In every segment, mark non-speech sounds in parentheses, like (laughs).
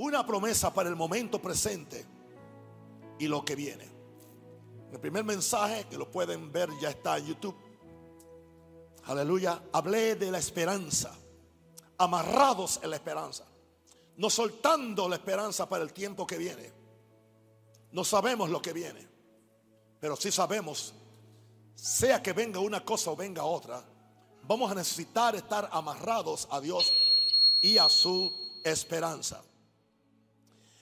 una promesa para el momento presente y lo que viene. El primer mensaje, que lo pueden ver, ya está en YouTube. Aleluya. Hablé de la esperanza. Amarrados en la esperanza. No soltando la esperanza para el tiempo que viene. No sabemos lo que viene. Pero sí sabemos, sea que venga una cosa o venga otra, vamos a necesitar estar amarrados a Dios y a su esperanza.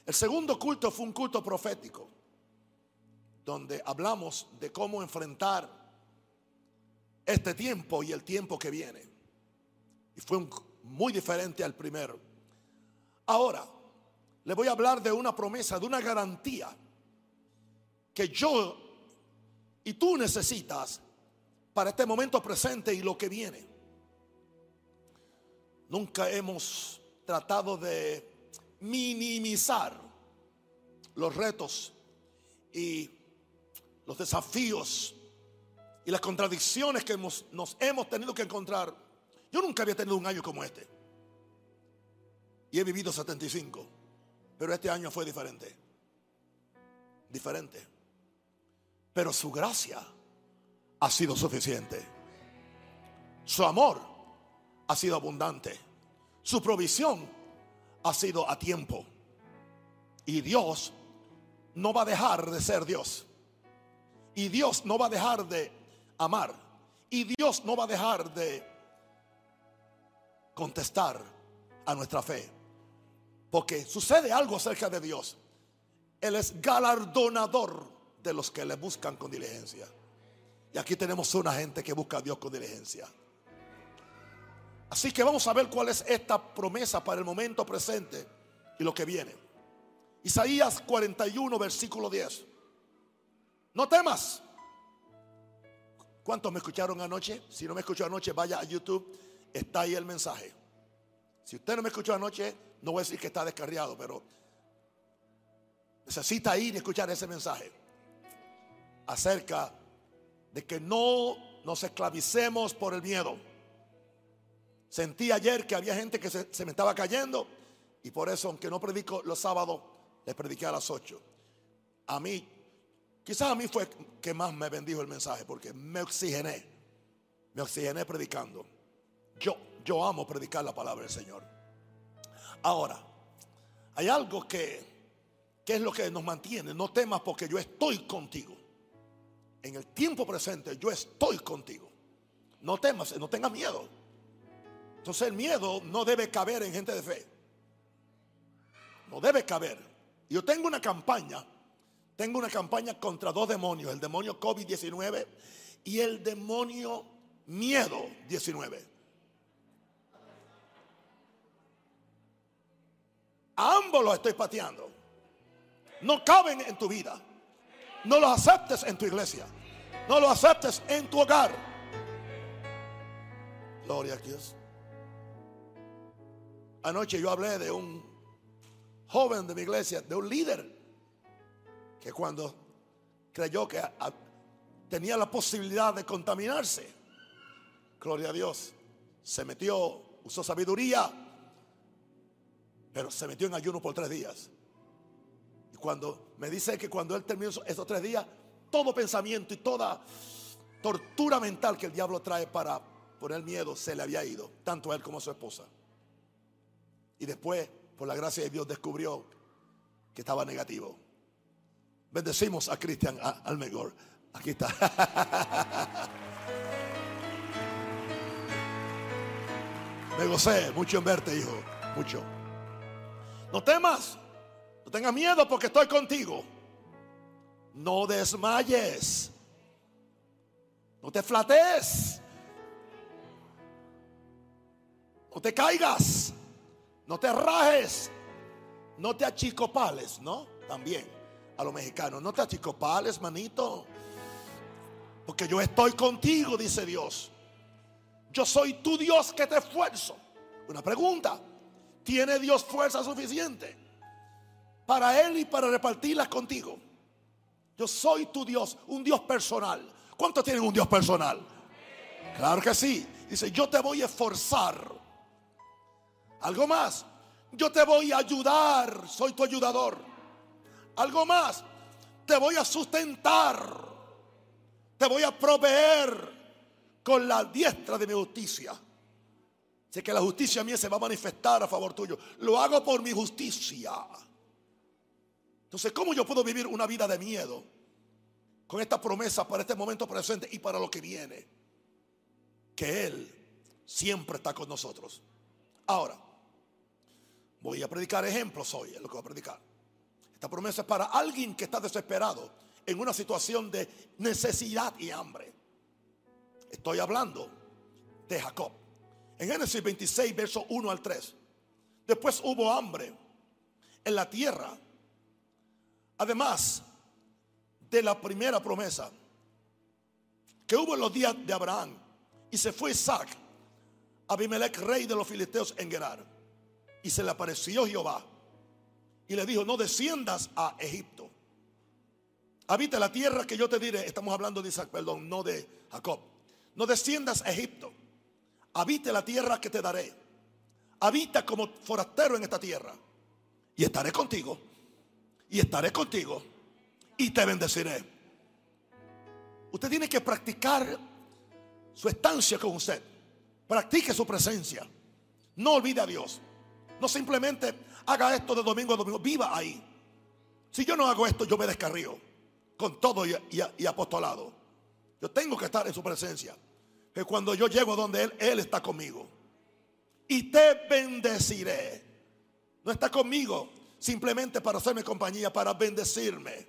El segundo culto fue un culto profético, donde hablamos de cómo enfrentar este tiempo y el tiempo que viene. Y fue muy diferente al primero. Ahora, le voy a hablar de una promesa, de una garantía que yo y tú necesitas para este momento presente y lo que viene. Nunca hemos tratado de minimizar los retos y los desafíos y las contradicciones que nos hemos tenido que encontrar. Yo nunca había tenido un año como este. Y he vivido 75. Pero este año fue diferente. Diferente. Pero su gracia ha sido suficiente. Su amor ha sido abundante. Su provisión ha sido a tiempo. Y Dios no va a dejar de ser Dios. Y Dios no va a dejar de amar. Y Dios no va a dejar de contestar a nuestra fe. Porque sucede algo acerca de Dios. Él es galardonador de los que le buscan con diligencia. Y aquí tenemos una gente que busca a Dios con diligencia. Así que vamos a ver cuál es esta promesa para el momento presente y lo que viene. Isaías 41, versículo 10. No temas. ¿Cuántos me escucharon anoche? Si no me escuchó anoche, vaya a YouTube. Está ahí el mensaje. Si usted no me escuchó anoche, no voy a decir que está descarriado, pero necesita ir y escuchar ese mensaje acerca de que no nos esclavicemos por el miedo. Sentí ayer que había gente que se, me estaba cayendo y por eso, aunque no predico los sábados, les prediqué a las 8. A mí, quizás a mí fue que más me bendijo el mensaje porque me oxigené, me oxigené predicando. Yo, yo amo predicar la palabra del Señor. Ahora, hay algo que, que es lo que nos mantiene. No temas porque yo estoy contigo. En el tiempo presente yo estoy contigo. No temas, no tengas miedo. Entonces el miedo no debe caber en gente de fe. No debe caber. Yo tengo una campaña. Tengo una campaña contra dos demonios. El demonio COVID-19 y el demonio miedo 19. A ambos los estoy pateando. No caben en tu vida. No los aceptes en tu iglesia. No los aceptes en tu hogar. Gloria a Dios. Anoche yo hablé de un joven de mi iglesia, de un líder, que cuando creyó que tenía la posibilidad de contaminarse, gloria a Dios, se metió, usó sabiduría, pero se metió en ayuno por tres días. Y cuando me dice que cuando él terminó esos tres días, todo pensamiento y toda tortura mental que el diablo trae para poner miedo se le había ido, tanto a él como a su esposa. Y después, por la gracia de Dios, descubrió que estaba negativo. Bendecimos a Cristian Almegor. Aquí está. (laughs) Me gocé mucho en verte, hijo. Mucho. No temas. No tengas miedo porque estoy contigo. No desmayes. No te flates. No te caigas. No te rajes. No te achicopales, ¿no? También a los mexicanos. No te achicopales, manito. Porque yo estoy contigo, dice Dios. Yo soy tu Dios que te esfuerzo. Una pregunta. ¿Tiene Dios fuerza suficiente para Él y para repartirlas contigo? Yo soy tu Dios, un Dios personal. ¿Cuántos tienen un Dios personal? Claro que sí. Dice, yo te voy a esforzar algo más. Yo te voy a ayudar, soy tu ayudador. Algo más, te voy a sustentar, te voy a proveer con la diestra de mi justicia. Sé que la justicia mía se va a manifestar a favor tuyo. Lo hago por mi justicia. Entonces, ¿cómo yo puedo vivir una vida de miedo con esta promesa para este momento presente y para lo que viene? Que Él siempre está con nosotros. Ahora, voy a predicar ejemplos hoy, es lo que voy a predicar. Esta promesa es para alguien que está desesperado en una situación de necesidad y hambre. Estoy hablando de Jacob. En Génesis 26, verso 1 al 3. Después hubo hambre en la tierra. Además de la primera promesa que hubo en los días de Abraham. Y se fue Isaac, Abimelech, rey de los filisteos en Gerar. Y se le apareció Jehová. Y le dijo, no desciendas a Egipto. Habita la tierra que yo te diré. Estamos hablando de Isaac, perdón, no de Jacob. No desciendas a Egipto habite la tierra que te daré. Habita como forastero en esta tierra. Y estaré contigo. Y estaré contigo. Y te bendeciré. Usted tiene que practicar su estancia con usted. Practique su presencia. No olvide a Dios. No simplemente haga esto de domingo a domingo. Viva ahí. Si yo no hago esto, yo me descarrío. Con todo y, apostolado. Yo tengo que estar en su presencia que cuando yo llego donde Él, Él está conmigo. Y te bendeciré. No está conmigo simplemente para hacerme compañía, para bendecirme.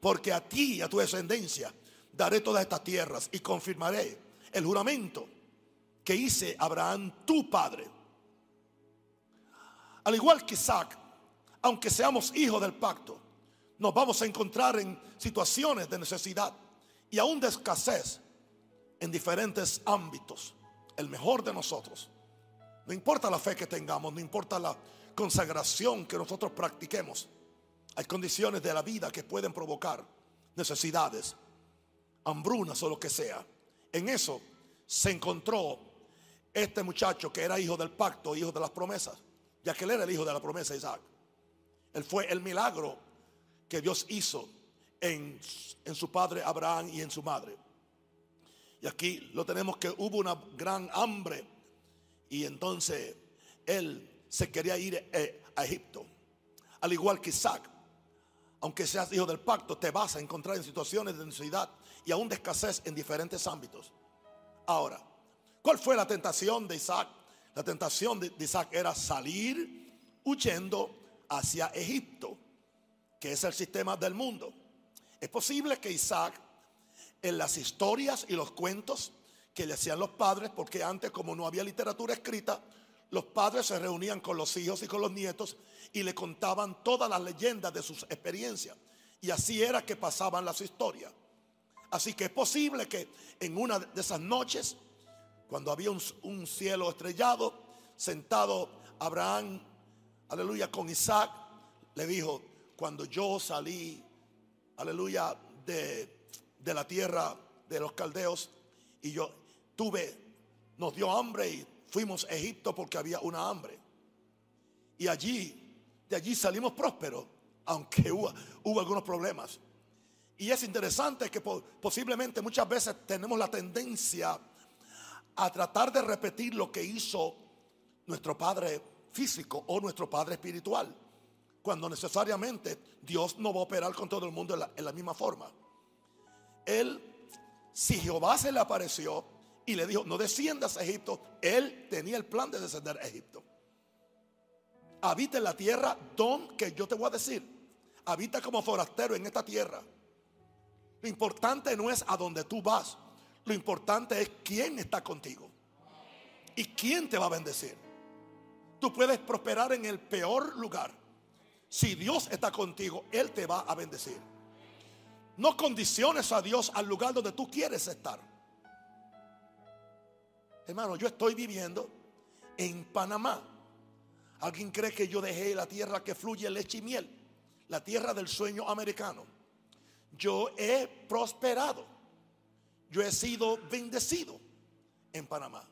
Porque a ti y a tu descendencia daré todas estas tierras y confirmaré el juramento que hice Abraham, tu padre. Al igual que Isaac, aunque seamos hijos del pacto, nos vamos a encontrar en situaciones de necesidad y aún de escasez en diferentes ámbitos, el mejor de nosotros. No importa la fe que tengamos, no importa la consagración que nosotros practiquemos. Hay condiciones de la vida que pueden provocar necesidades, hambrunas o lo que sea. En eso se encontró este muchacho que era hijo del pacto, hijo de las promesas, ya que él era el hijo de la promesa Isaac. Él fue el milagro que Dios hizo en, en su padre Abraham y en su madre. Y aquí lo tenemos que hubo una gran hambre. Y entonces él se quería ir eh, a Egipto. Al igual que Isaac. Aunque seas hijo del pacto, te vas a encontrar en situaciones de necesidad y aún de escasez en diferentes ámbitos. Ahora, ¿cuál fue la tentación de Isaac? La tentación de Isaac era salir huyendo hacia Egipto, que es el sistema del mundo. Es posible que Isaac en las historias y los cuentos que le hacían los padres, porque antes como no había literatura escrita, los padres se reunían con los hijos y con los nietos y le contaban todas las leyendas de sus experiencias. Y así era que pasaban las historias. Así que es posible que en una de esas noches, cuando había un, cielo estrellado, sentado Abraham, aleluya, con Isaac, le dijo, cuando yo salí, aleluya, de de la tierra de los caldeos y yo tuve, nos dio hambre y fuimos a Egipto porque había una hambre. Y allí, de allí salimos prósperos, aunque (laughs) hubo, hubo algunos problemas. Y es interesante que posiblemente muchas veces tenemos la tendencia a tratar de repetir lo que hizo nuestro Padre físico o nuestro Padre espiritual, cuando necesariamente Dios no va a operar con todo el mundo en la misma forma él, si Jehová se le apareció y le dijo, no desciendas a Egipto, él tenía el plan de descender a Egipto. Habita en la tierra don que yo te voy a decir. Habita como forastero en esta tierra. Lo importante no es a dónde tú vas. Lo importante es quién está contigo. Y quién te va a bendecir. Tú puedes prosperar en el peor lugar. Si Dios está contigo, Él te va a bendecir. No condiciones a Dios al lugar donde tú quieres estar. Hermano, yo estoy viviendo en Panamá. ¿Alguien cree que yo dejé la tierra que fluye leche y miel? La tierra del sueño americano. Yo he prosperado. Yo he sido bendecido en Panamá.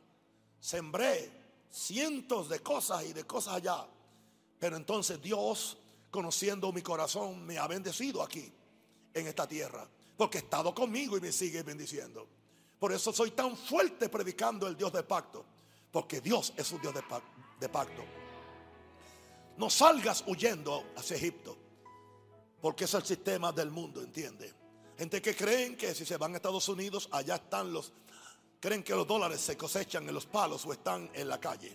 Sembré cientos de cosas y de cosas allá. Pero entonces Dios, conociendo mi corazón, me ha bendecido aquí, en esta tierra. Porque ha estado conmigo y me sigue bendiciendo. Por eso soy tan fuerte predicando el Dios de pacto. Porque Dios es un Dios de pacto. No salgas huyendo hacia Egipto. Porque es el sistema del mundo, ¿entiende? Gente que creen que si se van a Estados Unidos, allá están los... Creen que los dólares se cosechan en los palos o están en la calle.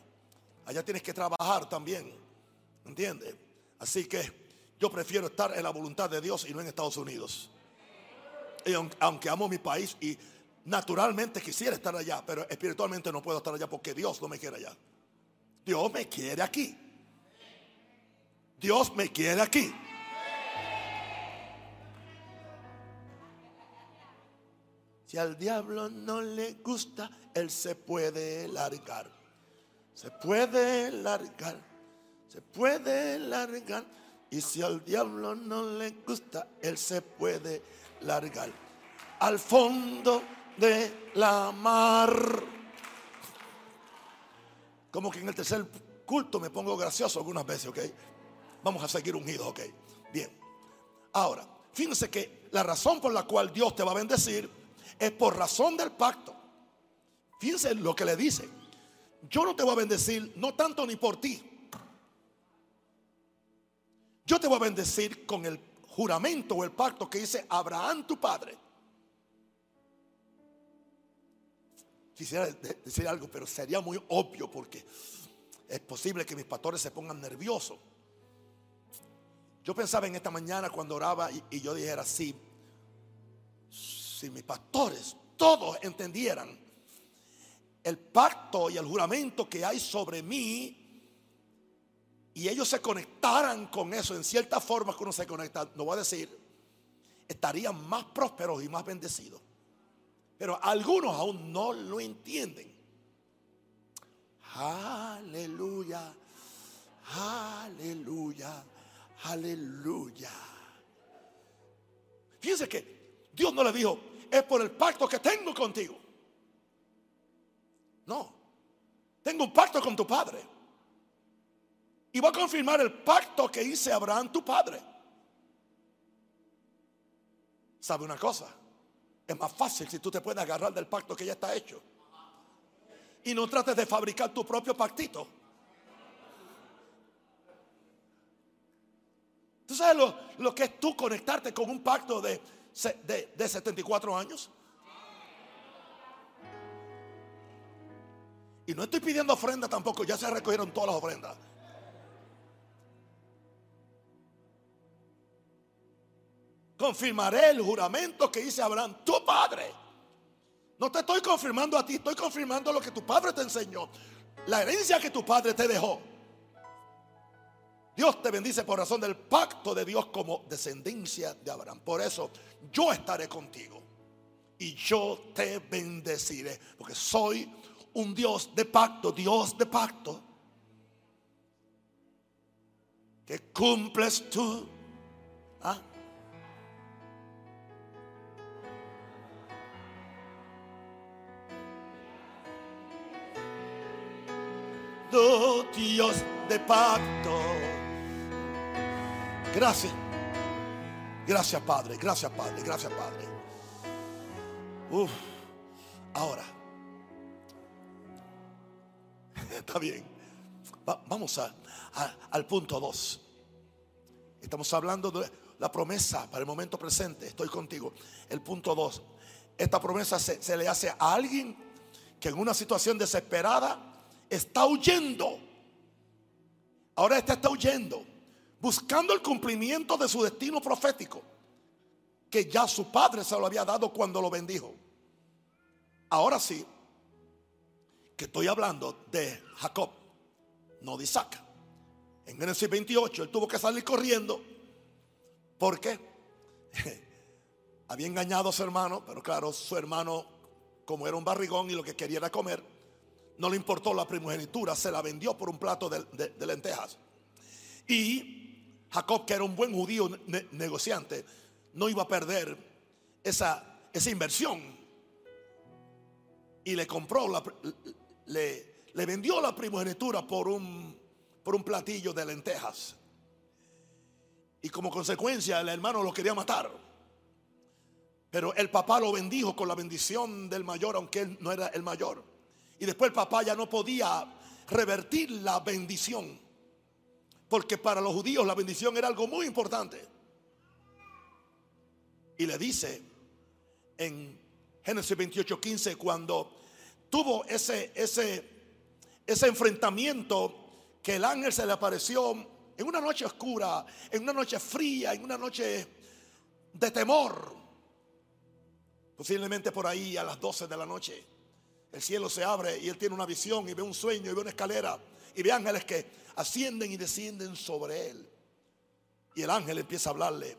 Allá tienes que trabajar también. ¿Entiende? Así que yo prefiero estar en la voluntad de Dios y no en Estados Unidos. Y aunque amo mi país y naturalmente quisiera estar allá, pero espiritualmente no puedo estar allá porque Dios no me quiere allá. Dios me quiere aquí. Dios me quiere aquí. Si al diablo no le gusta, él se puede largar. Se puede largar. Se puede largar. Y si al diablo no le gusta, él se puede largar. Al fondo de la mar. Como que en el tercer culto me pongo gracioso algunas veces, ¿ok? Vamos a seguir unidos, ¿ok? Bien. Ahora, fíjense que la razón por la cual Dios te va a bendecir es por razón del pacto. Fíjense lo que le dice. Yo no te voy a bendecir, no tanto ni por ti. Yo te voy a bendecir con el juramento o el pacto que dice Abraham tu padre. Quisiera decir algo, pero sería muy obvio porque es posible que mis pastores se pongan nerviosos. Yo pensaba en esta mañana cuando oraba y, yo dijera, sí, si mis pastores todos entendieran el pacto y el juramento que hay sobre mí y ellos se conectaran con eso en cierta forma que uno se conecta, no voy a decir, estarían más prósperos y más bendecidos. Pero algunos aún no lo entienden. Aleluya, aleluya, aleluya. Fíjense que Dios no le dijo, es por el pacto que tengo contigo. No, tengo un pacto con tu padre. Y va a confirmar el pacto que hice Abraham, tu padre. ¿Sabe una cosa? Es más fácil si tú te puedes agarrar del pacto que ya está hecho. Y no trates de fabricar tu propio pactito. ¿Tú sabes lo, que es tú conectarte con un pacto de, de, de 74 años? Y no estoy pidiendo ofrenda tampoco, ya se recogieron todas las ofrendas. confirmaré el juramento que hice Abraham, tu padre. No te estoy confirmando a ti, estoy confirmando lo que tu padre te enseñó. La herencia que tu padre te dejó. Dios te bendice por razón del pacto de Dios como descendencia de Abraham. Por eso yo estaré contigo y yo te bendeciré. Porque soy un Dios de pacto, Dios de pacto. Que cumples tú. ¿Ah? Dios de pacto. Gracias. Gracias, Padre. Gracias, Padre. Gracias, Padre. Uf. Ahora. (laughs) Está bien. vamos a, al punto 2. Estamos hablando de la promesa para el momento presente. Estoy contigo. El punto 2. Esta promesa se le hace a alguien que en una situación desesperada está huyendo. Ahora este está huyendo, buscando el cumplimiento de su destino profético, que ya su padre se lo había dado cuando lo bendijo. Ahora sí, que estoy hablando de Jacob, no de Isaac. En Génesis 28 él tuvo que salir corriendo porque (laughs) había engañado a su hermano, pero claro, su hermano, como era un barrigón y lo que quería era comer, no le importó la primogenitura, se la vendió por un plato de, lentejas. Y Jacob, que era un buen judío negociante, no iba a perder esa, esa inversión. Y le compró, la, le, le vendió la primogenitura por un por un platillo de lentejas. Y como consecuencia el hermano lo quería matar. Pero el papá lo bendijo con la bendición del mayor, aunque él no era el mayor. Y después el papá ya no podía revertir la bendición. Porque para los judíos la bendición era algo muy importante. Y le dice en Génesis 28, 15, cuando tuvo ese, ese, ese enfrentamiento que el ángel se le apareció en una noche oscura, en una noche fría, en una noche de temor. Posiblemente por ahí a las 12 de la noche. El cielo se abre y él tiene una visión y ve un sueño y ve una escalera y ve ángeles que ascienden y descienden sobre él. Y el ángel empieza a hablarle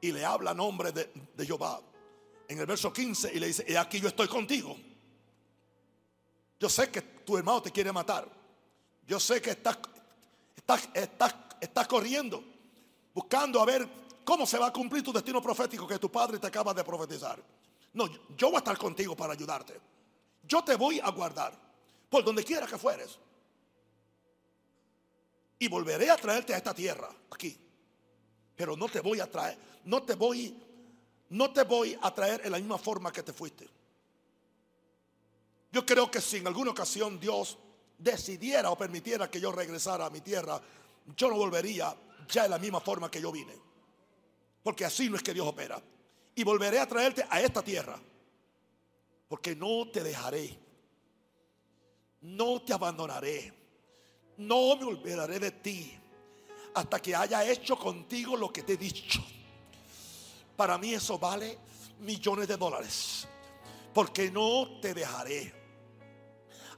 y le habla a nombre de, de Jehová. En el verso 15 y le dice, y aquí yo estoy contigo. Yo sé que tu hermano te quiere matar. Yo sé que estás, estás, estás, estás corriendo, buscando a ver cómo se va a cumplir tu destino profético que tu padre te acaba de profetizar. No, yo voy a estar contigo para ayudarte. Yo te voy a guardar por donde quiera que fueres. Y volveré a traerte a esta tierra, aquí. Pero no te voy a traer, no te voy, no te voy a traer en la misma forma que te fuiste. Yo creo que si en alguna ocasión Dios decidiera o permitiera que yo regresara a mi tierra, yo no volvería ya en la misma forma que yo vine. Porque así no es que Dios opera. Y volveré a traerte a esta tierra porque no te dejaré. No te abandonaré. No me olvidaré de ti. Hasta que haya hecho contigo lo que te he dicho. Para mí eso vale millones de dólares. Porque no te dejaré.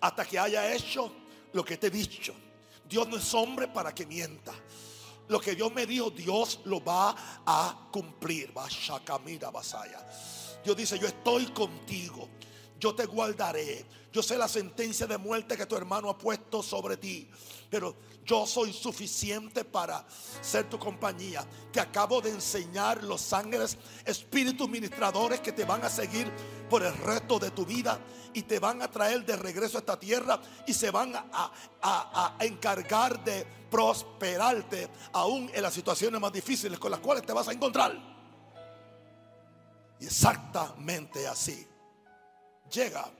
Hasta que haya hecho lo que te he dicho. Dios no es hombre para que mienta. Lo que Dios me dijo, Dios lo va a cumplir. Vashakamira Basaya. Dios dice, yo estoy contigo yo te guardaré. Yo sé la sentencia de muerte que tu hermano ha puesto sobre ti, pero yo soy suficiente para ser tu compañía. Te acabo de enseñar los ángeles, espíritus ministradores que te van a seguir por el resto de tu vida y te van a traer de regreso a esta tierra y se van a, a encargar de prosperarte aún en las situaciones más difíciles con las cuales te vas a encontrar. Y exactamente así llega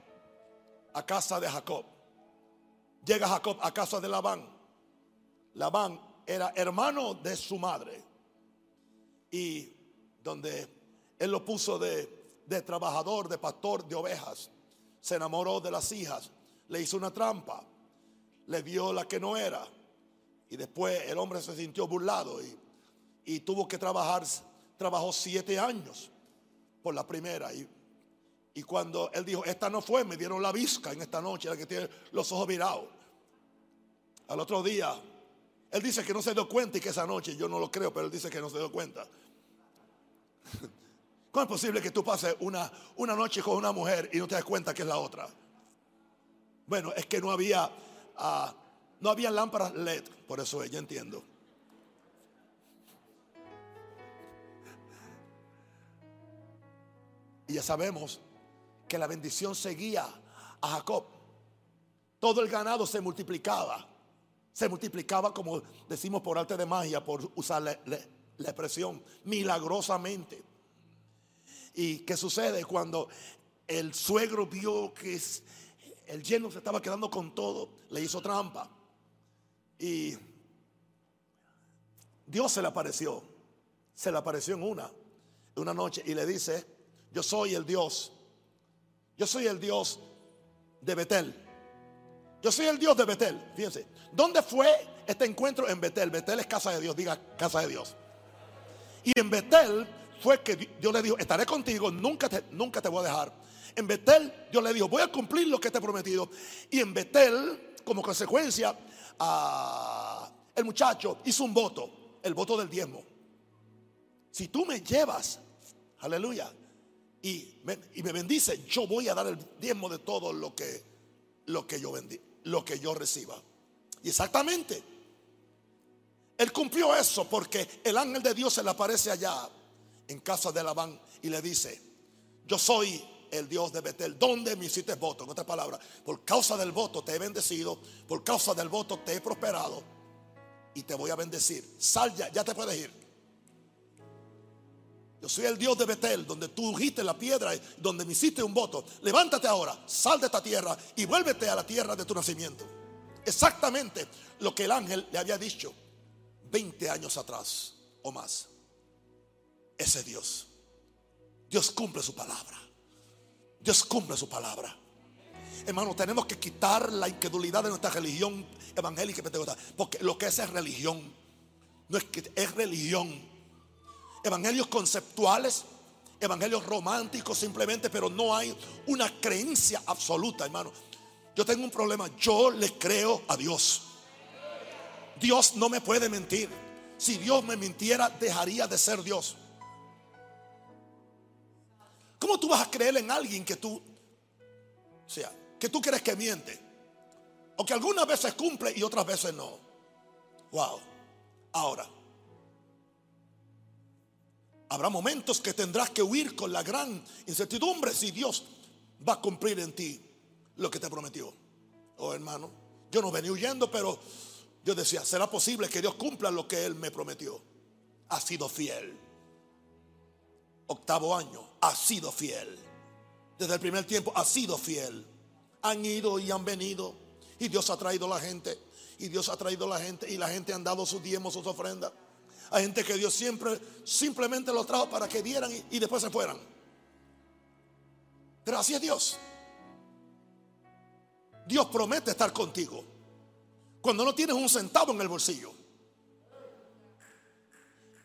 a casa de Jacob. Llega Jacob a casa de Labán. Labán era hermano de su madre. Y donde él lo puso de, de trabajador, de pastor de ovejas. Se enamoró de las hijas. Le hizo una trampa. Le dio la que no era. Y después el hombre se sintió burlado y, y tuvo que trabajar. Trabajó siete años por la primera. Y cuando él dijo, esta no fue, me dieron la visca en esta noche, la que tiene los ojos virados. Al otro día, él dice que no se dio cuenta y que esa noche, yo no lo creo, pero él dice que no se dio cuenta. (laughs) ¿Cómo es posible que tú pases una, una noche con una mujer y no te das cuenta que es la otra? Bueno, es que no había, uh, no había lámparas LED, por eso es, yo entiendo. Y ya sabemos que la bendición seguía a Jacob. Todo el ganado se multiplicaba. Se multiplicaba, como decimos por arte de magia, por usar la, expresión, milagrosamente. ¿Y qué sucede cuando el suegro vio que el lleno se estaba quedando con todo? Le hizo trampa. Y Dios se le apareció. Se le apareció en una, una noche y le dice, yo soy el Dios yo soy el Dios de Betel. Yo soy el Dios de Betel. Fíjense. ¿Dónde fue este encuentro? En Betel. Betel es casa de Dios. Diga casa de Dios. Y en Betel fue que Dios le dijo, estaré contigo, nunca te, nunca te voy a dejar. En Betel Dios le dijo, voy a cumplir lo que te he prometido. Y en Betel, como consecuencia, el muchacho hizo un voto, el voto del diezmo. Si tú me llevas, aleluya, y me, bendice, yo voy a dar el diezmo de todo lo que, lo que yo vendí, lo que yo reciba. Y exactamente, él cumplió eso porque el ángel de Dios se le aparece allá en casa de Labán y le dice, yo soy el Dios de Betel, ¿dónde me hiciste voto? En otras palabras, por causa del voto te he bendecido, por causa del voto te he prosperado. y te voy a bendecir. Sal ya, ya te puedes ir. Yo soy el Dios de Betel, donde tú ungiste la piedra, donde me hiciste un voto. Levántate ahora, sal de esta tierra y vuélvete a la tierra de tu nacimiento. Exactamente lo que el ángel le había dicho 20 años atrás o más. Ese Dios. Dios cumple su palabra. Dios cumple su palabra. Hermano, tenemos que quitar la incredulidad de nuestra religión evangélica Porque lo que es es religión. No es que es religión. Evangelios conceptuales, evangelios románticos simplemente, pero no hay una creencia absoluta, hermano. Yo tengo un problema. Yo le creo a Dios. Dios no me puede mentir. Si Dios me mintiera, dejaría de ser Dios. ¿Cómo tú vas a creer en alguien que tú, o sea, que tú crees que miente? O que algunas veces cumple y otras veces no. Wow. Ahora, habrá momentos que tendrás que huir con la gran incertidumbre si Dios va a cumplir en ti lo que te prometió. Oh hermano, yo no venía huyendo, pero yo decía, ¿será posible que Dios cumpla lo que Él me prometió? Ha sido fiel octavo año, ha sido fiel. Desde el primer tiempo ha sido fiel. Han ido y han venido. Y Dios ha traído la gente. Y Dios ha traído la gente. Y la gente han dado sus diezmos, sus ofrendas. Hay gente que Dios siempre simplemente los trajo para que dieran y, y después se fueran. Pero así es Dios. Dios promete estar contigo. Cuando no tienes un centavo en el bolsillo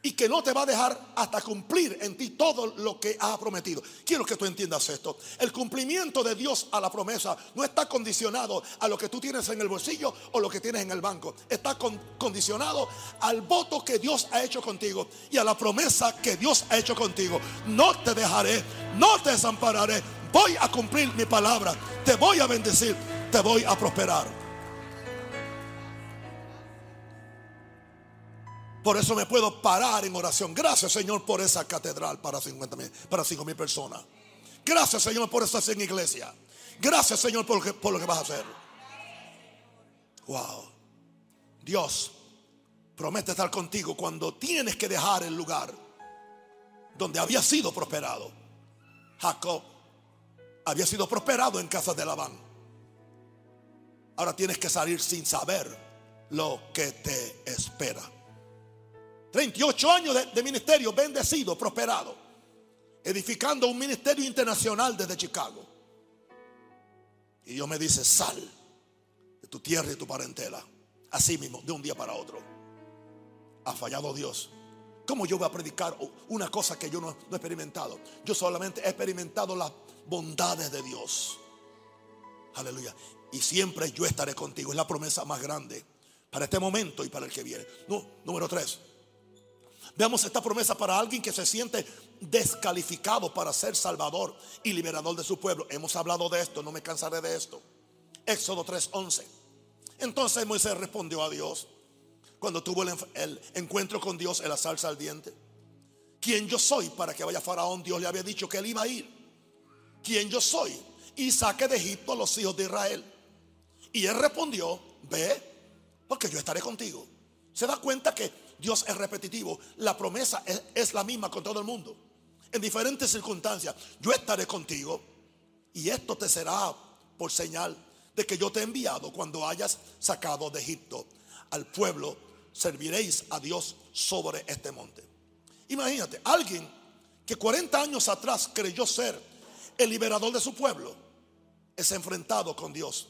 y que no te va a dejar hasta cumplir en ti todo lo que ha prometido. Quiero que tú entiendas esto. El cumplimiento de Dios a la promesa no está condicionado a lo que tú tienes en el bolsillo o lo que tienes en el banco. Está condicionado al voto que Dios ha hecho contigo y a la promesa que Dios ha hecho contigo. No te dejaré, no te desampararé. Voy a cumplir mi palabra. Te voy a bendecir, te voy a prosperar. Por eso me puedo parar en oración. Gracias, Señor, por esa catedral para 50 mil, para 5 mil personas. Gracias, Señor, por esa en iglesia. Gracias, Señor, por lo, que, por lo que vas a hacer. Wow. Dios promete estar contigo cuando tienes que dejar el lugar donde había sido prosperado. Jacob había sido prosperado en casa de Labán. Ahora tienes que salir sin saber lo que te espera. 38 años de, ministerio bendecido, prosperado, edificando un ministerio internacional desde Chicago. Y Dios me dice, sal de tu tierra y de tu parentela. Así mismo, de un día para otro. Ha fallado Dios. ¿Cómo yo voy a predicar una cosa que yo no, no he experimentado? Yo solamente he experimentado las bondades de Dios. Aleluya. Y siempre yo estaré contigo. Es la promesa más grande para este momento y para el que viene. No, número tres. Veamos esta promesa para alguien que se siente descalificado para ser salvador y liberador de su pueblo. Hemos hablado de esto, no me cansaré de esto. Éxodo 3:11. Entonces Moisés respondió a Dios cuando tuvo el, encuentro con Dios en la salsa ardiente. ¿Quién yo soy para que vaya Faraón? Dios le había dicho que él iba a ir. ¿Quién yo soy? Y saque de Egipto a los hijos de Israel. Y él respondió, ve, porque yo estaré contigo. Se da cuenta que Dios es repetitivo. La promesa es, la misma con todo el mundo. En diferentes circunstancias. Yo estaré contigo. Y esto te será por señal de que yo te he enviado cuando hayas sacado de Egipto al pueblo. Serviréis a Dios sobre este monte. Imagínate, alguien que 40 años atrás creyó ser el liberador de su pueblo, es enfrentado con Dios,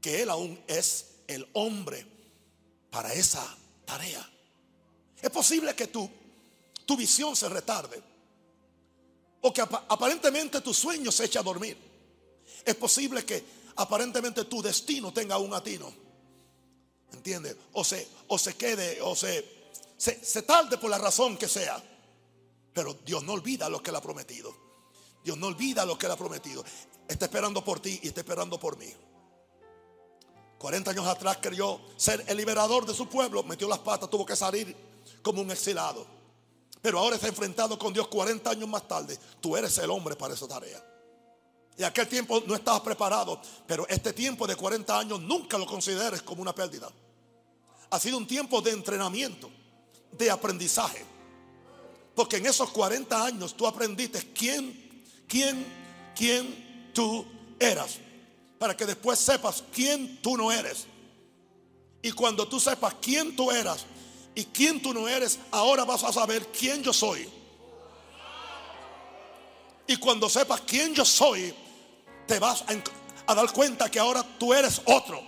que Él aún es el hombre para esa tarea. Es posible que tu, visión se retarde. O que aparentemente tu sueño se eche a dormir. Es posible que aparentemente tu destino tenga un atino. ¿Entiendes? O se, o se quede, o se, se, se tarde por la razón que sea. Pero Dios no olvida lo que Él ha prometido. Dios no olvida lo que Él ha prometido. Está esperando por ti y está esperando por mí. 40 años atrás creyó ser el liberador de su pueblo. Metió las patas, tuvo que salir como un exilado. Pero ahora está enfrentado con Dios 40 años más tarde. Tú eres el hombre para esa tarea. Y aquel tiempo no estabas preparado, pero este tiempo de 40 años nunca lo consideres como una pérdida. ha sido un tiempo de entrenamiento, de aprendizaje. Porque en esos 40 años tú aprendiste quién, quién, quién tú eras. Para que después sepas quién tú no eres. Y cuando tú sepas quién tú eras y quién tú no eres, ahora vas a saber quién yo soy. Y cuando sepas quién yo soy, te vas a, dar cuenta que ahora tú eres otro.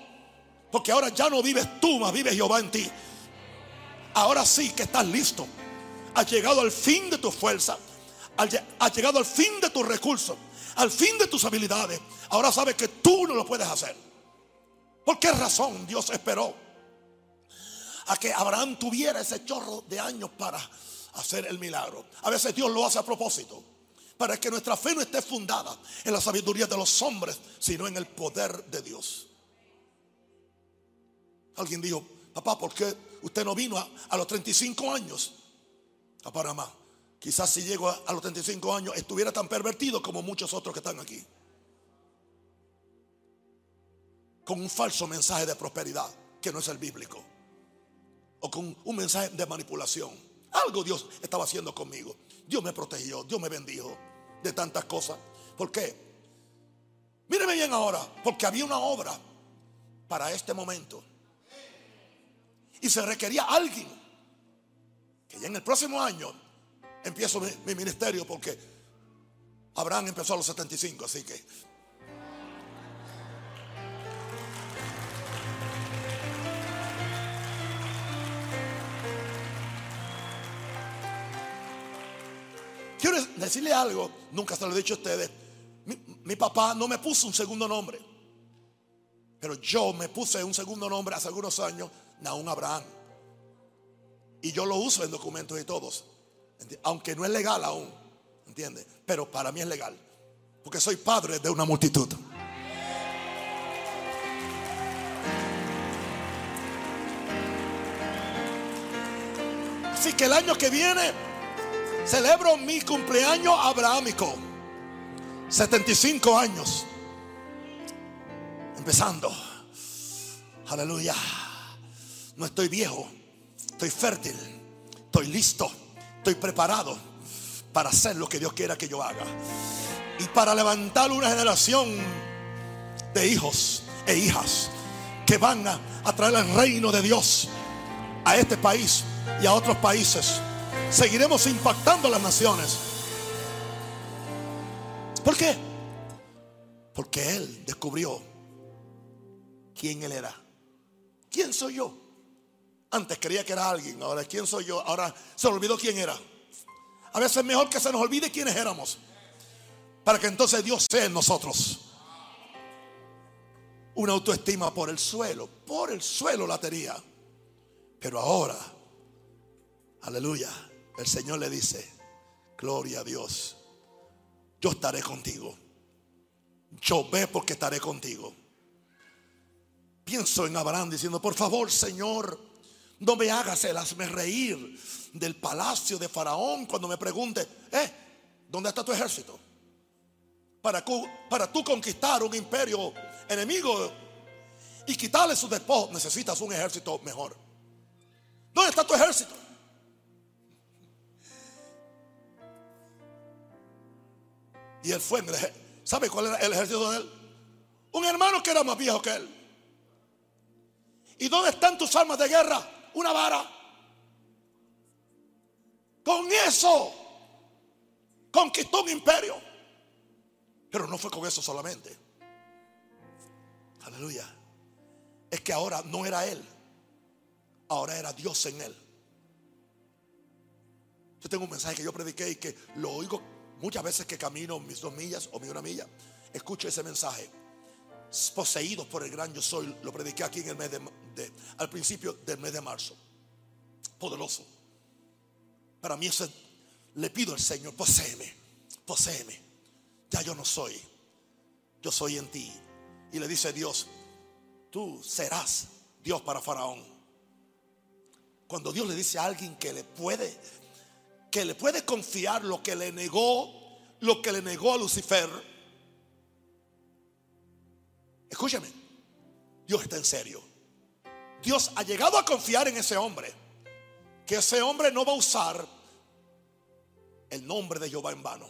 Porque ahora ya no vives tú, más vive Jehová en ti. Ahora sí que estás listo. Has llegado al fin de tu fuerza. Has llegado al fin de tus recursos. Al fin de tus habilidades. Ahora sabes que tú no lo puedes hacer. ¿Por qué razón Dios esperó a que Abraham tuviera ese chorro de años para hacer el milagro? A veces Dios lo hace a propósito. Para que nuestra fe no esté fundada en la sabiduría de los hombres, sino en el poder de Dios. Alguien dijo, papá, ¿por qué usted no vino a, los 35 años a Panamá? Quizás si llego a, a los 35 años estuviera tan pervertido como muchos otros que están aquí. Con un falso mensaje de prosperidad que no es el bíblico. O con un mensaje de manipulación. Algo Dios estaba haciendo conmigo. Dios me protegió, Dios me bendijo de tantas cosas. ¿Por qué? Míreme bien ahora, porque había una obra para este momento. Y se requería alguien que ya en el próximo año empiezo mi, mi ministerio porque Abraham empezó a los 75, así que Quiero decirle algo, nunca se lo he dicho a ustedes. Mi, papá no me puso un segundo nombre, pero yo me puse un segundo nombre hace algunos años, Naún Abraham. Y yo lo uso en documentos y todos, aunque no es legal aún, ¿entiendes? Pero para mí es legal, porque soy padre de una multitud. Así que el año que viene celebro mi cumpleaños abrahámico. 75 años. Empezando. Aleluya. No estoy viejo. Estoy fértil. Estoy listo. Estoy preparado para hacer lo que Dios quiera que yo haga. Y para levantar una generación de hijos e hijas que van a, a traer el reino de Dios a este país y a otros países seguiremos impactando las naciones. ¿Por qué? Porque Él descubrió quién Él era. ¿Quién soy yo? Antes creía que era alguien, ahora ¿quién soy yo? Ahora se olvidó quién era. A veces es mejor que se nos olvide quiénes éramos. Para que entonces Dios sea en nosotros. Una autoestima por el suelo. Por el suelo la tenía. Pero ahora, aleluya, el Señor le dice, gloria a Dios, yo estaré contigo. Yo ve porque estaré contigo. Pienso en Abraham diciendo, por favor, Señor, no me hagas el hazme reír del palacio de Faraón cuando me pregunte, eh, ¿dónde está tu ejército? Para, para tú conquistar un imperio enemigo y quitarle sus despojos, necesitas un ejército mejor. ¿Dónde está tu ejército? Y él fue. ¿Sabe cuál era el ejército de él? Un hermano que era más viejo que él. ¿Y dónde están tus armas de guerra? Una vara. Con eso conquistó un imperio. Pero no fue con eso solamente. Aleluya. Es que ahora no era él. Ahora era Dios en él. Yo tengo un mensaje que yo prediqué y que lo oigo Muchas veces que camino mis dos millas o mi una milla, escucho ese mensaje. Poseídos por el gran yo soy, lo prediqué aquí en el mes de, al principio del mes de marzo. Poderoso. Para mí eso le pido al Señor, poséeme, poséeme. Ya yo no soy, yo soy en ti. Y le dice Dios, tú serás Dios para Faraón. Cuando Dios le dice a alguien que le puede que le puede confiar lo que le negó, lo que le negó a Lucifer. Escúchame, Dios está en serio. Dios ha llegado a confiar en ese hombre, que ese hombre no va a usar el nombre de Jehová en vano,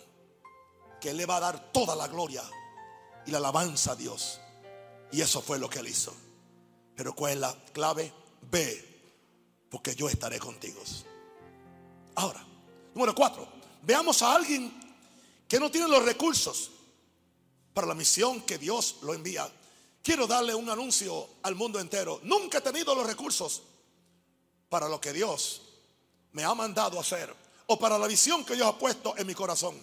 que él le va a dar toda la gloria y la alabanza a Dios. Y eso fue lo que él hizo. Pero ¿cuál es la clave? Ve, porque yo estaré contigo. Ahora, número cuatro, veamos a alguien que no tiene los recursos para la misión que Dios lo envía. Quiero darle un anuncio al mundo entero. Nunca he tenido los recursos para lo que Dios me ha mandado hacer o para la visión que Dios ha puesto en mi corazón.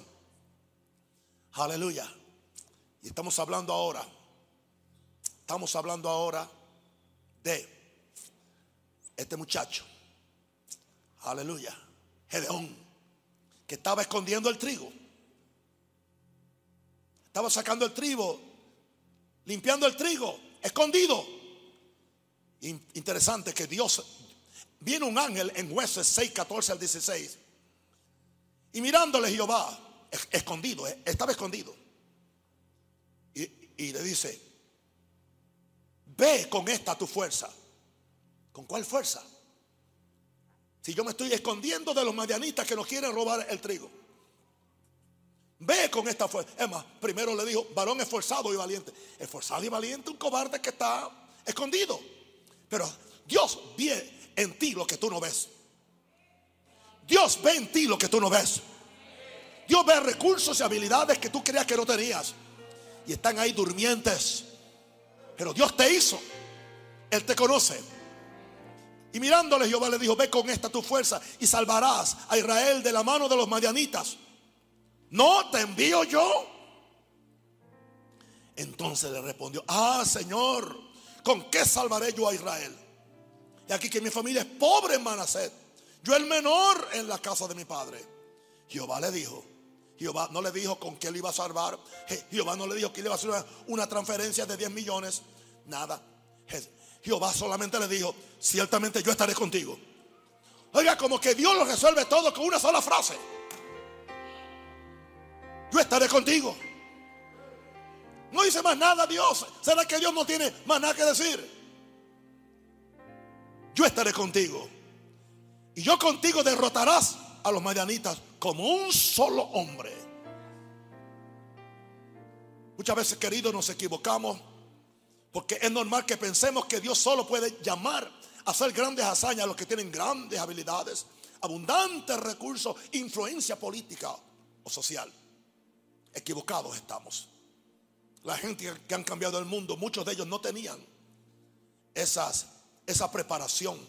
Aleluya. Y estamos hablando ahora, estamos hablando ahora de este muchacho. Aleluya. Gedeón, que estaba escondiendo el trigo. Estaba sacando el trigo, limpiando el trigo, escondido. Interesante que Dios, viene un ángel en jueces 6, 14 al 16. Y mirándole Jehová, escondido, eh, estaba escondido. Y, y le dice, ve con esta tu fuerza. ¿Con cuál fuerza? Si yo me estoy escondiendo de los madianitas que nos quieren robar el trigo. Ve con esta fuerza. Es más, primero le dijo, varón esforzado y valiente. Esforzado y valiente, un cobarde que está escondido. Pero Dios ve en ti lo que tú no ves. Dios ve en ti lo que tú no ves. Dios ve recursos y habilidades que tú creías que no tenías. Y están ahí durmientes. Pero Dios te hizo. Él te conoce. Y mirándole Jehová le dijo, ve con esta tu fuerza y salvarás a Israel de la mano de los madianitas. No te envío yo. Entonces le respondió, ah Señor, ¿con qué salvaré yo a Israel? Y aquí que mi familia es pobre en Manaset. Yo el menor en la casa de mi padre. Jehová le dijo, Jehová no le dijo con qué le iba a salvar. Jehová no le dijo que le iba a hacer una transferencia de 10 millones. Nada. Jehová solamente le dijo, ciertamente yo estaré contigo. Oiga, como que Dios lo resuelve todo con una sola frase. Yo estaré contigo. No dice más nada Dios. ¿Será que Dios no tiene más nada que decir? Yo estaré contigo. Y yo contigo derrotarás a los mayanitas como un solo hombre. Muchas veces, queridos, nos equivocamos porque es normal que pensemos que Dios solo puede llamar a hacer grandes hazañas a los que tienen grandes habilidades, abundantes recursos, influencia política o social. Equivocados estamos. La gente que han cambiado el mundo, muchos de ellos no tenían esas, esa preparación.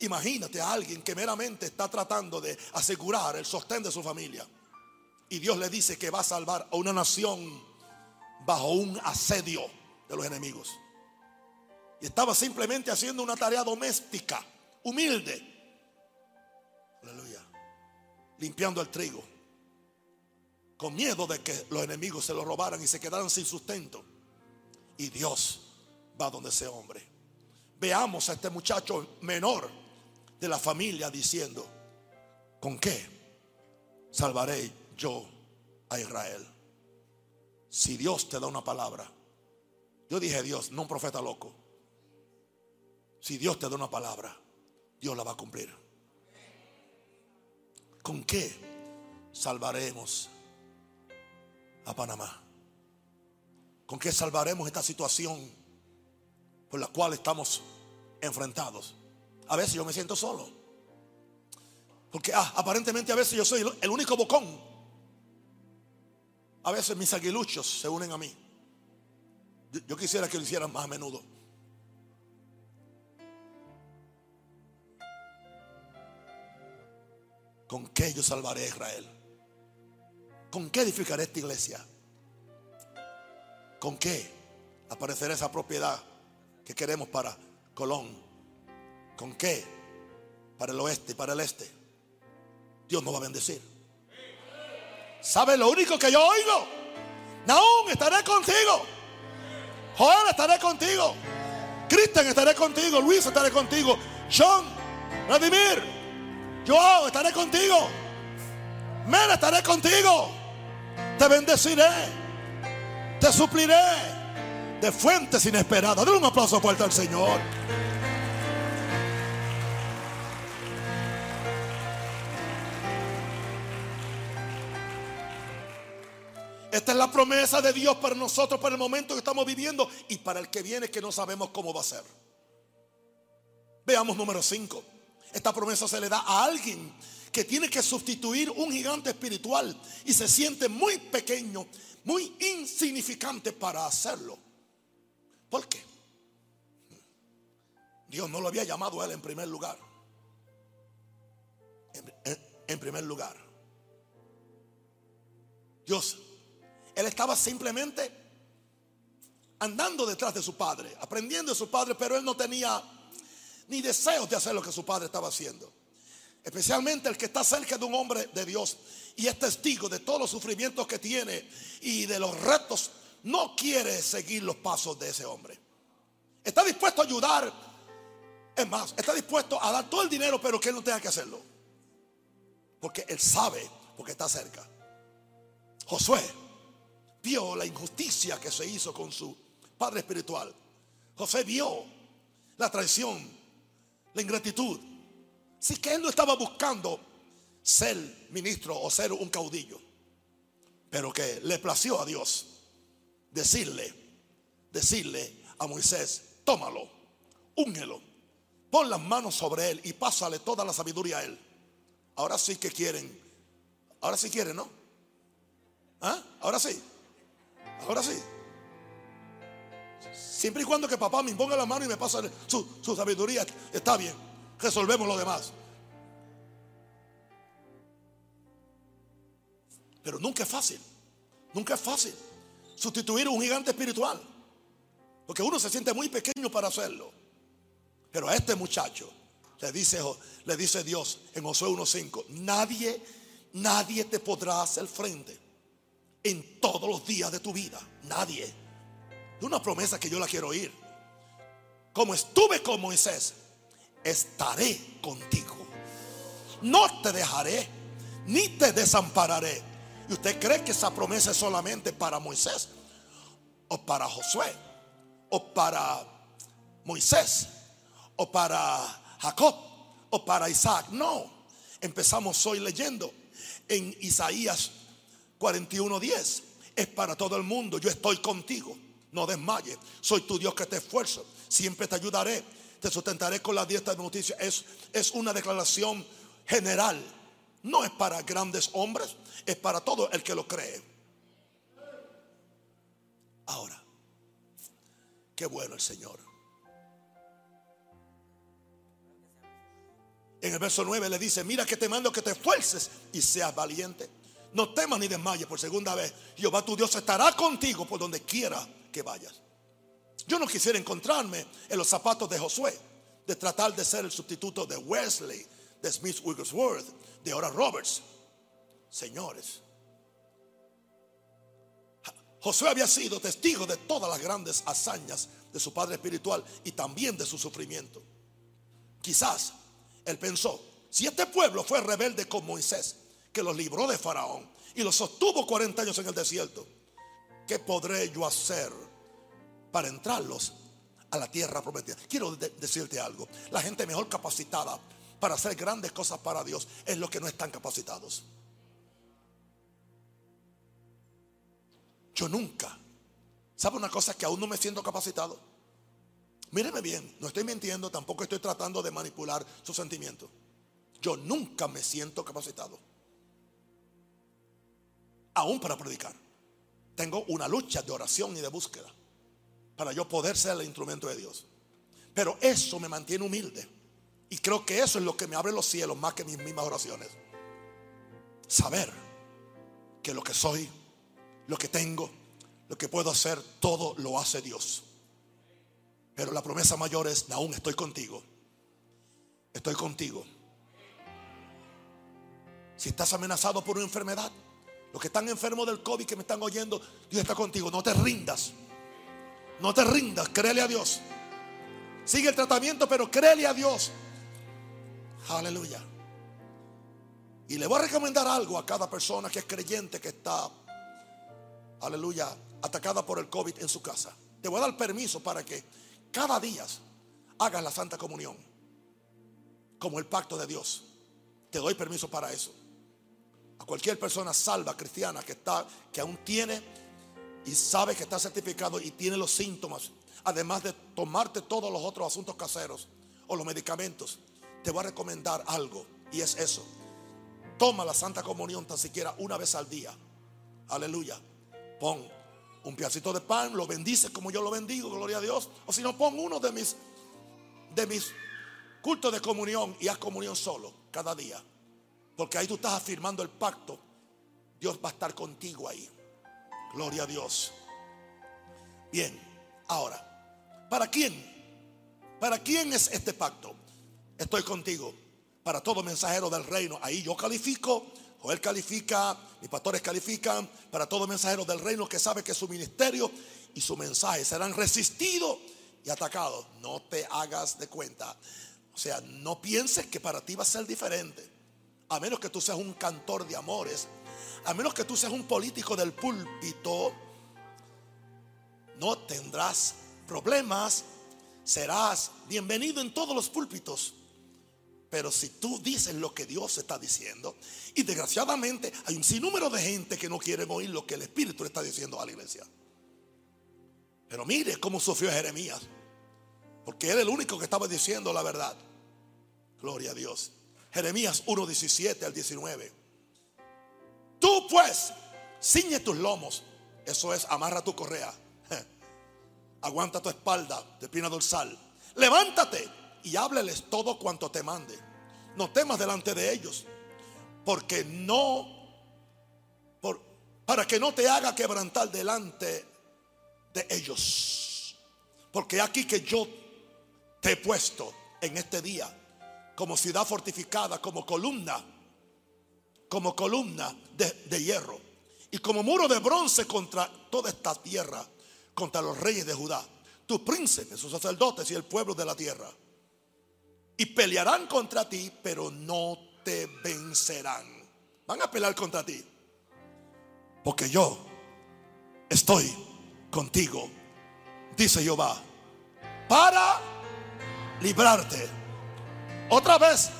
Imagínate a alguien que meramente está tratando de asegurar el sostén de su familia. Y Dios le dice que va a salvar a una nación bajo un asedio de los enemigos. Y estaba simplemente haciendo una tarea doméstica, humilde. Aleluya. Limpiando el trigo. Con miedo de que los enemigos se lo robaran y se quedaran sin sustento. Y Dios va donde ese hombre. Veamos a este muchacho menor de la familia diciendo, ¿con qué salvaré yo a Israel? Si Dios te da una palabra, yo dije Dios, no un profeta loco. Si Dios te da una palabra, Dios la va a cumplir. ¿Con qué salvaremos a Panamá? ¿Con qué salvaremos esta situación por la cual estamos enfrentados? A veces yo me siento solo. Porque ah, aparentemente a veces yo soy el único bocón. A veces mis aguiluchos se unen a mí. Yo quisiera que lo hicieran más a menudo. ¿Con qué yo salvaré a Israel? ¿Con qué edificaré esta iglesia? ¿Con qué aparecerá esa propiedad que queremos para Colón? ¿Con qué? Para el oeste para el este. Dios nos va a bendecir. ¿Sabe lo único que yo oigo? Aún estaré contigo. Joel, estaré contigo. Cristian, estaré contigo. Luis, estaré contigo. John, Vladimir, Joao, estaré contigo. Mera, estaré contigo. Te bendeciré. Te supliré. de fuentes inesperadas. Dale un aplauso fuerte al Señor. Esta es la promesa de Dios para nosotros, para el momento que estamos viviendo y para el que viene que no sabemos cómo va a ser. Veamos número 5. Esta promesa se le da a alguien que tiene que sustituir un gigante espiritual y se siente muy pequeño, muy insignificante para hacerlo. ¿Por qué? Dios no lo había llamado a él en primer lugar. En, en primer lugar. Dios él estaba simplemente andando detrás de su padre, aprendiendo de su padre, pero él no tenía ni deseos de hacer lo que su padre estaba haciendo. Especialmente el que está cerca de un hombre de Dios y es testigo de todos los sufrimientos que tiene y de los retos, no quiere seguir los pasos de ese hombre. Está dispuesto a ayudar, es más, está dispuesto a dar todo el dinero, pero que él no tenga que hacerlo. Porque él sabe, porque está cerca. Josué vio la injusticia que se hizo con su padre espiritual. José vio la traición, la ingratitud. Así que él no estaba buscando ser ministro o ser un caudillo, pero que le plació a Dios decirle, decirle a Moisés, tómalo, úngelo, pon las manos sobre él y pásale toda la sabiduría a él. Ahora sí que quieren, ahora sí quieren, ¿no? ¿Ah? Ahora sí. Ahora sí. Siempre y cuando que papá me imponga la mano y me pase su, sabiduría, está bien. Resolvemos lo demás. Pero nunca es fácil. Nunca es fácil sustituir un gigante espiritual. Porque uno se siente muy pequeño para hacerlo. Pero a este muchacho le dice, le dice Dios en Josué 1.5, nadie, nadie te podrá hacer frente en todos los días de tu vida. Nadie. Es una promesa que yo la quiero oír. Como estuve con Moisés, estaré contigo. No te dejaré, ni te desampararé. ¿Y usted cree que esa promesa es solamente para Moisés? ¿O para Josué? ¿O para Moisés? ¿O para Jacob? ¿O para Isaac? No. Empezamos hoy leyendo en Isaías 41:10 es para todo el mundo. Yo estoy contigo. No desmayes. Soy tu Dios que te esfuerzo. Siempre te ayudaré. Te sustentaré con la diestra de noticias. Es, es una declaración general. No es para grandes hombres. Es para todo el que lo cree. Ahora, qué bueno el Señor. En el verso 9 le dice, mira que te mando que te esfuerces y seas valiente. No temas ni desmayes por segunda vez. Jehová tu Dios estará contigo por donde quiera que vayas. Yo no quisiera encontrarme en los zapatos de Josué, de tratar de ser el sustituto de Wesley, de Smith Wigglesworth, de Ora Roberts. Señores, Josué había sido testigo de todas las grandes hazañas de su padre espiritual y también de su sufrimiento. Quizás él pensó, si este pueblo fue rebelde con Moisés, que los libró de Faraón y los sostuvo 40 años en el desierto. ¿Qué podré yo hacer para entrarlos a la tierra prometida? Quiero decirte algo. La gente mejor capacitada para hacer grandes cosas para Dios es los que no están capacitados. Yo nunca. ¿Sabe una cosa que aún no me siento capacitado? Míreme bien, no estoy mintiendo, tampoco estoy tratando de manipular sus sentimientos. Yo nunca me siento capacitado aún para predicar. Tengo una lucha de oración y de búsqueda para yo poder ser el instrumento de Dios. Pero eso me mantiene humilde. Y creo que eso es lo que me abre los cielos más que mis mismas oraciones. Saber que lo que soy, lo que tengo, lo que puedo hacer, todo lo hace Dios. Pero la promesa mayor es, aún estoy contigo. Estoy contigo. Si estás amenazado por una enfermedad, los que están enfermos del COVID que me están oyendo, Dios está contigo. No te rindas. No te rindas. Créele a Dios. Sigue el tratamiento, pero créele a Dios. Aleluya. Y le voy a recomendar algo a cada persona que es creyente que está, aleluya, atacada por el COVID en su casa. te voy a dar permiso para que cada día hagas la Santa Comunión como el pacto de Dios. Te doy permiso para eso. A cualquier persona salva cristiana que está que aún tiene y sabe que está certificado y tiene los síntomas, además de tomarte todos los otros asuntos caseros o los medicamentos, te voy a recomendar algo y es eso. Toma la Santa Comunión tan siquiera una vez al día. Aleluya. Pon un pedacito de pan, lo bendice como yo lo bendigo, gloria a Dios. O si no, pon uno de mis, de mis cultos de comunión y haz comunión solo cada día. Porque ahí tú estás afirmando el pacto. Dios va a estar contigo ahí. Gloria a Dios. Bien, ahora, ¿para quién? ¿Para quién es este pacto? Estoy contigo. Para todo mensajero del reino. Ahí yo califico Joel califica, mis pastores califican para todo mensajero del reino que sabe que su ministerio y su mensaje serán resistidos y atacados. No te hagas de cuenta. O sea, no pienses que para ti va a ser diferente. A menos que tú seas un cantor de amores. A menos que tú seas un político del púlpito. No tendrás problemas. Serás bienvenido en todos los púlpitos. Pero si tú dices lo que Dios está diciendo, y desgraciadamente hay un sinnúmero de gente que no quiere oír lo que el Espíritu le está diciendo a la iglesia. Pero mire cómo sufrió Jeremías, porque era el único que estaba diciendo la verdad. Gloria a Dios. Jeremías 1, 17 al 19. Tú pues, ciñe tus lomos, eso es, amarra tu correa, (laughs) aguanta tu espalda de pina dorsal, levántate y hábleles todo cuanto te mande. No temas delante de ellos, porque no, por, para que no te haga quebrantar delante de ellos. Porque aquí que yo te he puesto en este día como ciudad fortificada, como columna, como columna de, hierro y como muro de bronce contra toda esta tierra, contra los reyes de Judá, tus príncipes, sus sacerdotes y el pueblo de la tierra y pelearán contra ti, pero no te vencerán. Van a pelear contra ti. Porque yo estoy contigo, dice Jehová, para librarte. Otra vez,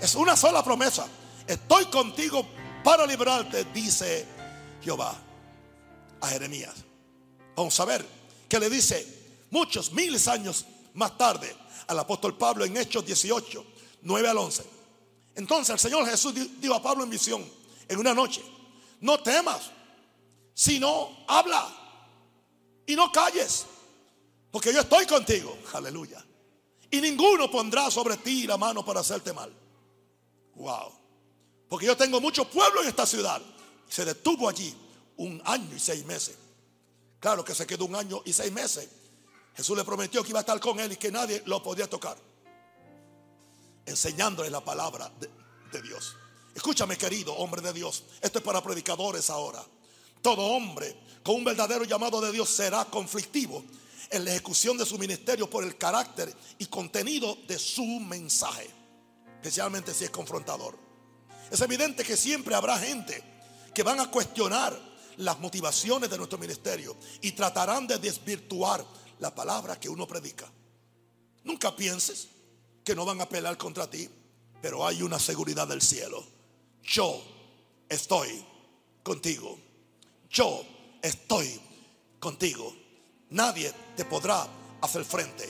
es una sola promesa. Estoy contigo para librarte, dice Jehová a Jeremías. Vamos a ver que le dice muchos miles años más tarde al apóstol Pablo en Hechos 18, 9 al 11. Entonces el Señor Jesús dijo a Pablo en visión, en una noche, no temas, sino habla y no calles, porque yo estoy contigo, aleluya. Y ninguno pondrá sobre ti la mano para hacerte mal. Wow. Porque yo tengo mucho pueblo en esta ciudad. Se detuvo allí un año y seis meses. Claro que se quedó un año y seis meses Jesús le prometió que iba a estar con él y que nadie lo podía tocar. Enseñándole la palabra de, Dios. Escúchame querido hombre de Dios. Esto es para predicadores ahora. Todo hombre con un verdadero llamado de Dios será conflictivo en la ejecución de su ministerio por el carácter y contenido de su mensaje. Especialmente si es confrontador. Es evidente que siempre habrá gente que van a cuestionar las motivaciones de nuestro ministerio y tratarán de desvirtuar la palabra que uno predica. Nunca pienses que no van a pelear contra ti, pero hay una seguridad del cielo. Yo estoy contigo. Yo estoy contigo. Nadie te podrá hacer frente.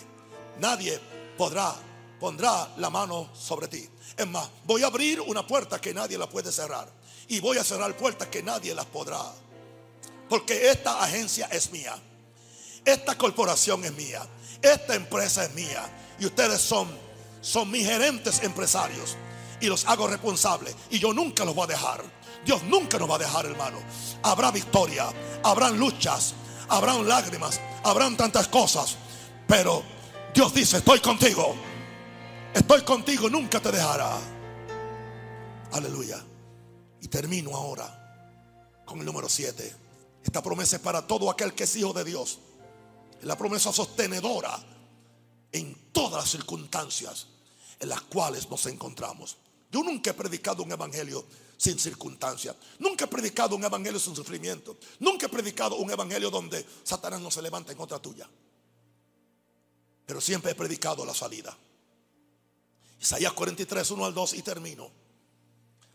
Nadie podrá pondrá la mano sobre ti. Es más, voy a abrir una puerta que nadie la puede cerrar y voy a cerrar puertas que nadie las podrá. Porque esta agencia es mía. Esta corporación es mía. Esta empresa es mía. Y ustedes son, son mis gerentes empresarios. Y los hago responsables. Y yo nunca los voy a dejar. Dios nunca nos va a dejar, hermano. Habrá victoria. Habrán luchas. Habrán lágrimas. Habrán tantas cosas. Pero Dios dice, estoy contigo. Estoy contigo. Nunca te dejará. Aleluya. Y termino ahora con el número 7. Esta promesa es para todo aquel que es hijo de Dios la promesa sostenedora en todas las circunstancias en las cuales nos encontramos. Yo nunca he predicado un evangelio sin circunstancias. Nunca he predicado un evangelio sin sufrimiento. Nunca he predicado un evangelio donde Satanás no se levanta en contra tuya. Pero siempre he predicado la salida. Isaías 43, 1 al 2 y termino.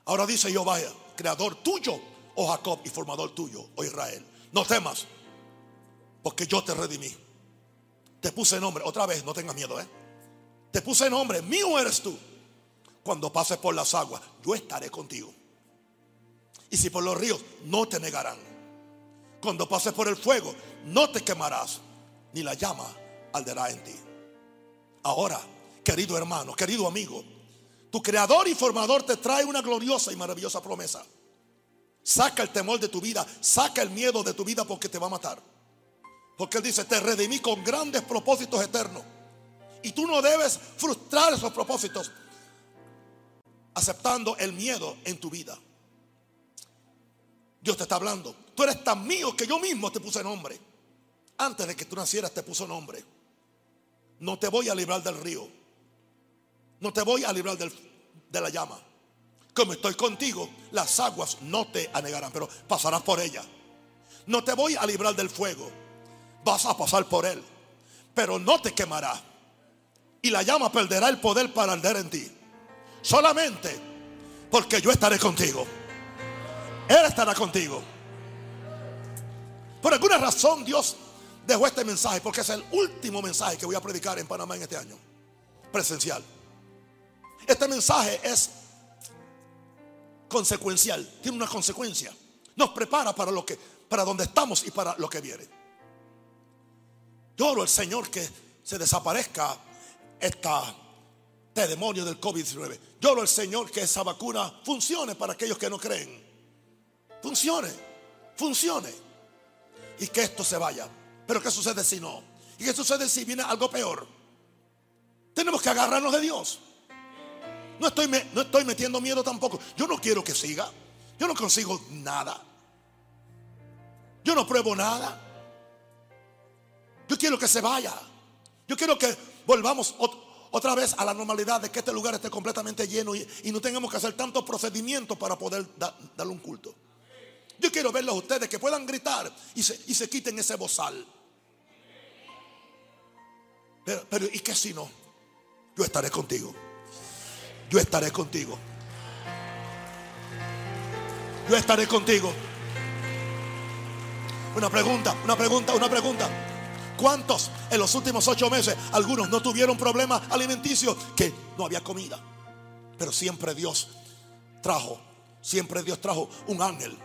Ahora dice Jehová, creador tuyo, oh Jacob, y formador tuyo, oh Israel. No temas, porque yo te redimí. Te puse nombre, otra vez, no tengas miedo, ¿eh? Te puse nombre, mío eres tú. Cuando pases por las aguas, yo estaré contigo. Y si por los ríos, no te negarán. Cuando pases por el fuego, no te quemarás, ni la llama arderá en ti. Ahora, querido hermano, querido amigo, tu creador y formador te trae una gloriosa y maravillosa promesa. Saca el temor de tu vida, saca el miedo de tu vida porque te va a matar. Porque Él dice, te redimí con grandes propósitos eternos. Y tú no debes frustrar esos propósitos aceptando el miedo en tu vida. Dios te está hablando. Tú eres tan mío que yo mismo te puse nombre. Antes de que tú nacieras te puso nombre. No te voy a librar del río. No te voy a librar de la llama. Como estoy contigo, las aguas no te anegarán, pero pasarás por ella. No te voy a librar del fuego. Vas a pasar por él, pero no te quemará. Y la llama perderá el poder para arder en ti. Solamente porque yo estaré contigo. Él estará contigo. Por alguna razón Dios dejó este mensaje porque es el último mensaje que voy a predicar en Panamá en este año. Presencial. Este mensaje es consecuencial, tiene una consecuencia. Nos prepara para lo que para donde estamos y para lo que viene. Lloro al Señor que se desaparezca esta este demonio del COVID-19. Lloro al Señor que esa vacuna funcione para aquellos que no creen. Funcione, funcione. Y que esto se vaya. Pero ¿qué sucede si no? ¿Y qué sucede si viene algo peor? Tenemos que agarrarnos de Dios. No estoy, no estoy metiendo miedo tampoco. Yo no quiero que siga. Yo no consigo nada. Yo no pruebo nada. Yo quiero que se vaya. Yo quiero que volvamos otra vez a la normalidad de que este lugar esté completamente lleno y, no tengamos que hacer tantos procedimientos para poder darle un culto. Yo quiero verlos a ustedes que puedan gritar y se, y se quiten ese bozal. Pero, pero, ¿y qué si no? Yo estaré contigo. Yo estaré contigo. Yo estaré contigo. Una pregunta, una pregunta, una pregunta. ¿Cuántos en los últimos ocho meses, algunos no tuvieron problemas alimenticios que no había comida? Pero siempre Dios trajo, siempre Dios trajo un ángel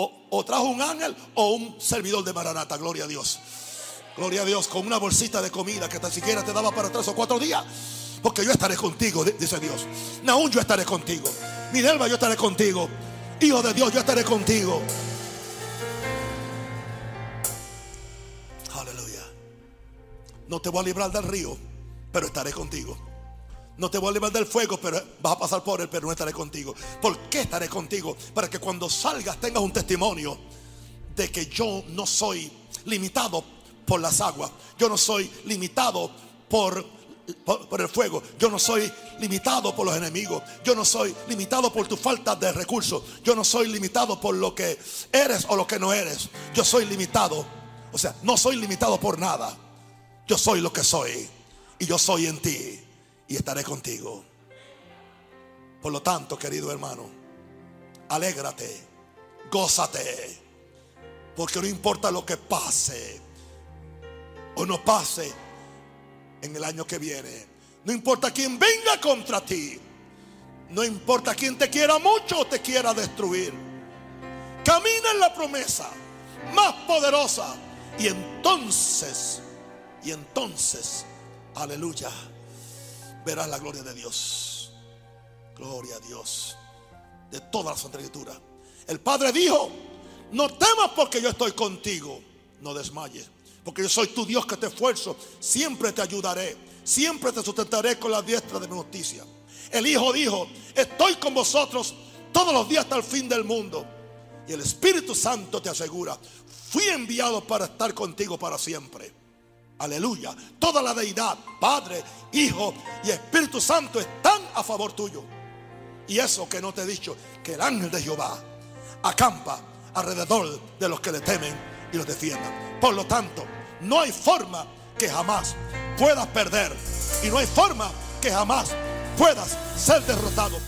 o, trajo un ángel o un servidor de Maranata, gloria a Dios. Gloria a Dios, con una bolsita de comida que tan siquiera te daba para tres o cuatro días. Porque yo estaré contigo, dice Dios. Naún, yo estaré contigo. Minerva, yo estaré contigo. Hijo de Dios, yo estaré contigo. Aleluya. No te voy a librar del río, pero estaré contigo. No te voy a librar del fuego, pero vas a pasar por él, pero no estaré contigo. ¿Por qué estaré contigo? Para que cuando salgas tengas un testimonio de que yo no soy limitado por las aguas. Yo no soy limitado por, por, el fuego. Yo no soy limitado por los enemigos. Yo no soy limitado por tu falta de recursos. Yo no soy limitado por lo que eres o lo que no eres. Yo soy limitado. O sea, no soy limitado por nada. Yo soy lo que soy. Y yo soy en ti y estaré contigo. Por lo tanto, querido hermano, alégrate, gózate, porque no importa lo que pase o no pase en el año que viene, no importa quién venga contra ti, no importa quién te quiera mucho o te quiera destruir, camina en la promesa más poderosa y entonces, y entonces, aleluya verás la gloria de Dios. Gloria a Dios. De toda la Santa Escritura. El Padre dijo, no temas porque yo estoy contigo. No desmayes. Porque yo soy tu Dios que te esfuerzo. Siempre te ayudaré. Siempre te sustentaré con la diestra de mi justicia. El Hijo dijo, estoy con vosotros todos los días hasta el fin del mundo. Y el Espíritu Santo te asegura, fui enviado para estar contigo para siempre. Aleluya. Toda la deidad, Padre, Hijo y Espíritu Santo están a favor tuyo. Y eso que no te he dicho, que el ángel de Jehová acampa alrededor de los que le temen y los defiendan. Por lo tanto, no hay forma que jamás puedas perder. Y no hay forma que jamás puedas ser derrotado.